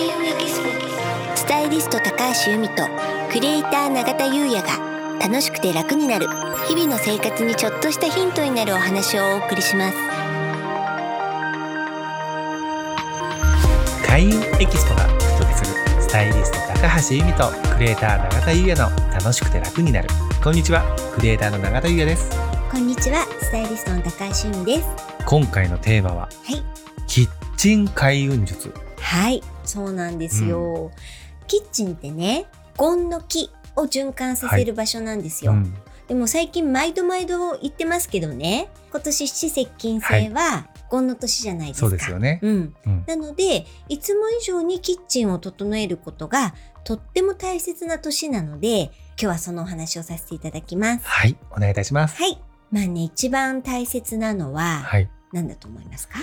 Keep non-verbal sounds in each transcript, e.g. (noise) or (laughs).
開運エキスポスタイリスト高橋由美とクリエイター永田優也が楽しくて楽になる日々の生活にちょっとしたヒントになるお話をお送りします。開運エキスポがお届けするスタイリスト高橋由美とクリエイター永田優也の楽しくて楽になる。こんにちはクリエイターの永田優也です。こんにちはスタイリストの高橋由美です。今回のテーマははい。キッチン開運術。はいそうなんですよ、キッチンってねゴンの木を循環させる場所なんですよ、うんでも最近毎度毎度言ってますけどね今年七石金星はゴンの年じゃないですか、そうですよね、うん、うん。なのでいつも以上にキッチンを整えることがとっても大切な年なので今日はそのお話をさせていただきます。はい。お願いいたします。はい。まあね一番大切なのははい。何だと思いますか、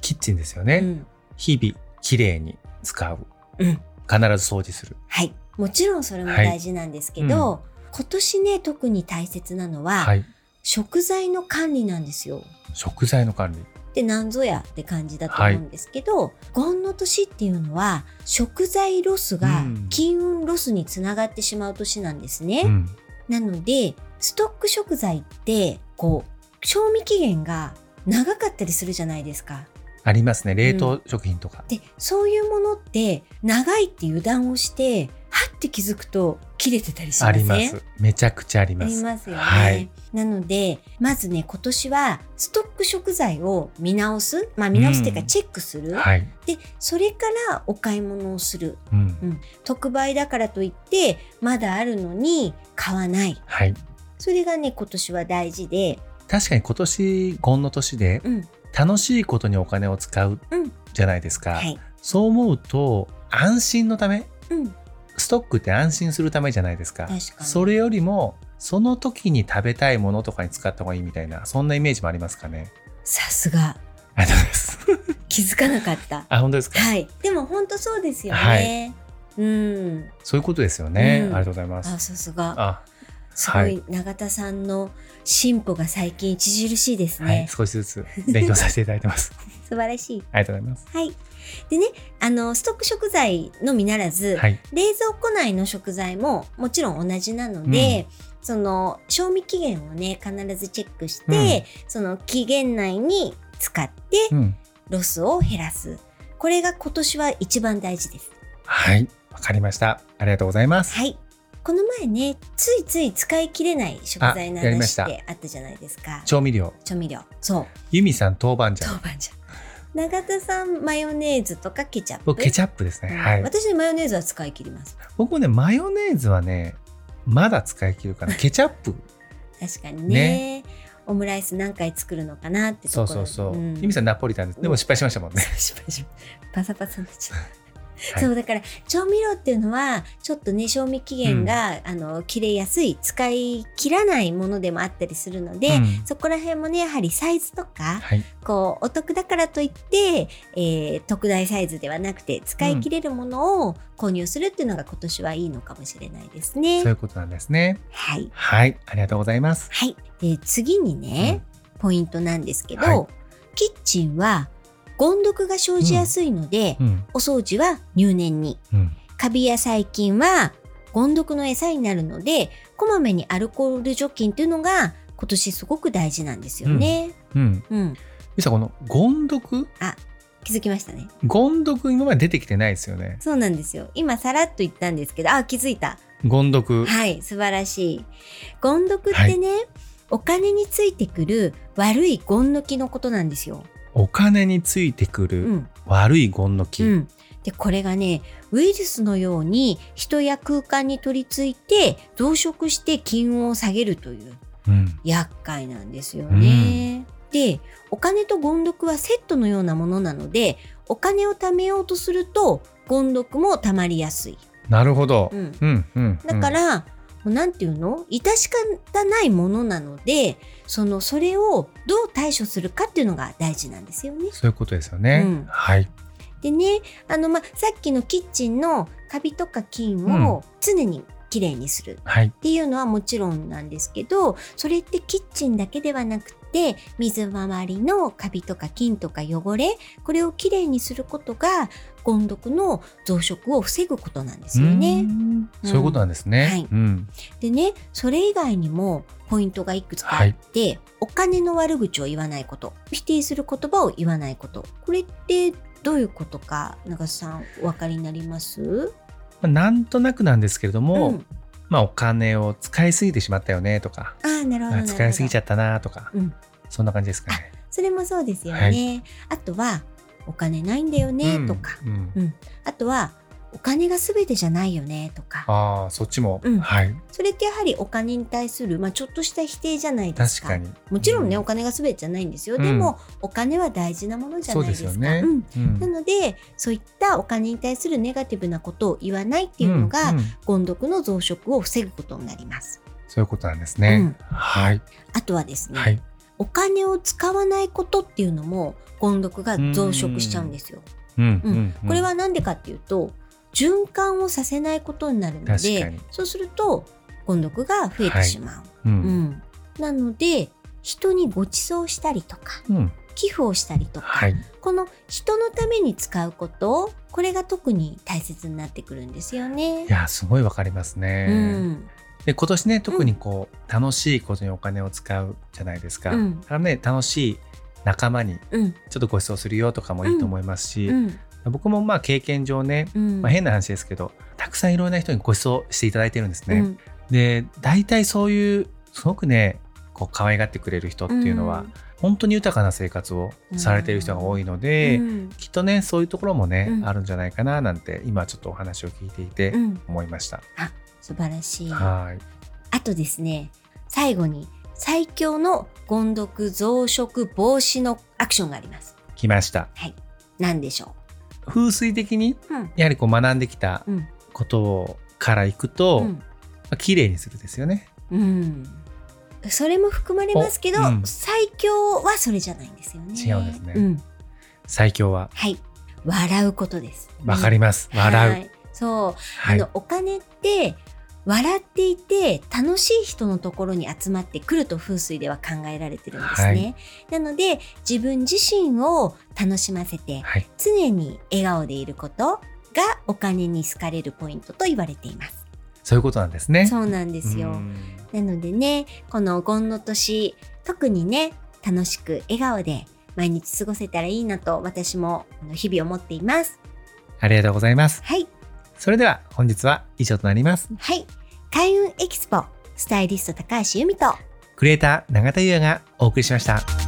キッチンですよね、うん。日々きれいに使う。うん。必ず掃除する。はい。もちろんそれも大事なんですけど、今年ね特に大切なのは、はい。食材の管理なんですよ。食材の管理。でなんぞやって感じだと思うんですけど、ゴンの年っていうのは食材ロスがうん。金運ロスにつながってしまう年なんですね。うん。なのでストック食材ってこう賞味期限が長かったりするじゃないですか。ありますね。冷凍食品とか、でそういうものって長いって油断をしてはって気づくと切れてたりしまあせん？ります。めちゃくちゃありあます。りますよね。はい。なので、まずね、今年はストック食材を見直す？まあ見直すっていうかうん。チェックする？はい、で、それからお買い物をする。うん。特売だからといって、まだあるのに買わない。はい。それがね、今年は大事で、確かに今年ゴンの年でうん、楽しいことにお金を使ううんじゃないですか、はい。そう思うと安心のためうん、ストックって安心するためじゃないですかそれよりもその時に食べたいものとかに使った方がいいみたいなそんなイメージもありますかねさすが。ありがとうございます (laughs) 気づかなかった。あ本当ですか、はい。でも本当そうですよね。はいうん。そういうことですよね、うんありがとうございますあ、さすが。あすごはいい永田さんの進歩が最近著しいですね。はい少しずつ勉強させていただいてます (laughs) 素晴らしい。ありがとうございますはい。でね、あの、ストック食材のみならず、はい冷蔵庫内の食材ももちろん同じなので、その、賞味期限をね、必ずチェックして、その期限内に使ってうんロスを減らす。これが今年は一番大事です。はいわかりましたありがとうございますはい。この前ね、ついつい使い切れない食材の話ってあったじゃないですか。調味料。調味料。そう。ユミさん豆板醤。豆板醤。永田さん、マヨネーズとかケチャップ？僕ケチャップですね、うん。はい。私ねマヨネーズは使い切ります。僕もねマヨネーズはねまだ使い切るかな。(laughs) ケチャップ。確かにね。オムライス何回作るのかなってそうそうそう、んユミさんナポリタンでも失敗しましたもんね、失敗しパサパサになっちゃう、はい。そうだから調味料っていうのはちょっとね賞味期限が、あの切れやすい使い切らないものでもあったりするので、うん。そこら辺もねやはりサイズとかはい。こうお得だからといって、えー特大サイズではなくて使い切れるものを購入するっていうのが今年はいいのかもしれないですね。そういうことなんですね。はい。はい。ありがとうございます。はい。で、次にね、ポイントなんですけど、はい。キッチンは、ゴン毒が生じやすいので、うんお掃除は入念に。うんカビや細菌は、ゴン毒の餌になるので、こまめにアルコール除菌っていうのが、今年すごく大事なんですよね。うんうん。ユミさんこのゴン毒気づきましたね。ゴン毒今まで出てきてないですよねそうなんですよ。今、さらっと言ったんですけど、あ、気づいた。ゴン毒はい、素晴らしい。ゴン毒ってね、お金についてくる悪いゴンの木のことなんですよ。お金についてくるうん。悪いゴンの木、うん、でこれがねウイルスのように人や空間に取り付いて増殖して金運を下げるといううん。厄介なんですよね。でお金とゴン毒はセットのようなものなのでお金を貯めようとするとゴン毒も貯まりやすい。なるほど、うんうんうん。だから、もうなんていうの？致し方ないものなのでそのそれをどう対処するかっていうのが大事なんですよね。そういうことですよね、うん。はい。でねあの、ま、さっきのキッチンのカビとか菌を常にきれいにするはい。っていうのはもちろんなんですけどそれってキッチンだけではなくって水回りのカビとか菌とか汚れこれをきれいにすることがゴン毒の増殖を防ぐことなんですよね。そういうことなんですね。はい。うん、でねそれ以外にもポイントがいくつかあって、お金の悪口を言わないこと否定する言葉を言わないこと。これってどういうことか長瀬さんお分かりになります？まあなんとなくなんですけれども、うんまあお金を使いすぎてしまったよねとか、ああなるほどなるほど。使いすぎちゃったなとか、うん。そんな感じですかね。それもそうですよね、はい。あとはお金ないんだよねとか、うん。うん。あとはお金が全てじゃないよねとか。ああそっちも、うん。はい。それってやはりお金に対する、まあ、ちょっとした否定じゃないですか。確かに。もちろんね、うお金が全てじゃないんですよ、うん。でもお金は大事なものじゃないですか。ですよね。なのでそういったお金に対するネガティブなことを言わないっていうのが、うんうん。ゴン毒の増殖を防ぐことになります。そういうことなんですね。うん。はい。あとはですね、はい。お金を使わないことっていうのもゴン毒が増殖しちゃうんですよ。うん。うん。これは何でかっていうと循環をさせないことになるのでに。そうするとゴン毒が増えてしまう、ううん。ん、なので人にご馳走したりとかうん。寄付をしたりとか、はい。この人のために使うことこれが特に大切になってくるんですよね。いやすごいわかりますね。うん。で今年ね特にこう、楽しいことにお金を使うじゃないですか。うん。だからね楽しい仲間にうん。ちょっとご馳走するよとかもいいと思いますし、うん僕もまあ経験上ね、うんまあ、変な話ですけどたくさんいろんな人にご馳走していただいてるんですね。うんで大体そういうすごくねこう可愛がってくれる人っていうのは、本当に豊かな生活をされている人が多いので、うんきっとねそういうところもね、うんあるんじゃないかななんて今ちょっとお話を聞いていてうん思いました。素晴らしい。はいあとですね最後に最強のゴン毒増殖防止のアクションがあります。来ました。はい。何でしょ風水的にやはりこう学んできたうんことからいくと、うんまあ綺麗にするですよね。うん。それも含まれますけど、おうん最強はそれじゃないんですよね。違うんですねうん最強ははい。笑うことです。わかります。笑う。はいそう、はいあのお金って笑っていて楽しい人のところに集まってくると風水では考えられてるんですね。なので自分自身を楽しませてはい。常に笑顔でいることがお金に好かれるポイントと言われています。そういうことなんですね。そうなんですよ。うんなのでね、このゴンの年、特にね、楽しく笑顔で毎日過ごせたらいいなと私も日々思っています。ありがとうございます。はい。それでは本日は以上となります。はい。開運エキスポ、スタイリスト高橋由美と、クリエイター永田優也がお送りしました。